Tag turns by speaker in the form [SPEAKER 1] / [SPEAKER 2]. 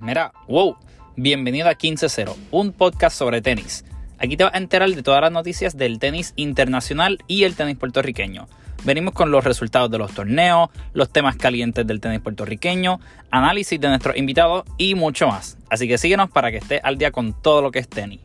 [SPEAKER 1] Mira, wow, bienvenido a 15-0, un podcast sobre tenis. Aquí te vas a enterar de todas las noticias del tenis internacional y el tenis puertorriqueño. Venimos con los resultados de los torneos, los temas calientes del tenis puertorriqueño, análisis de nuestros invitados y mucho más. Así que síguenos para que estés al día con todo lo que es tenis.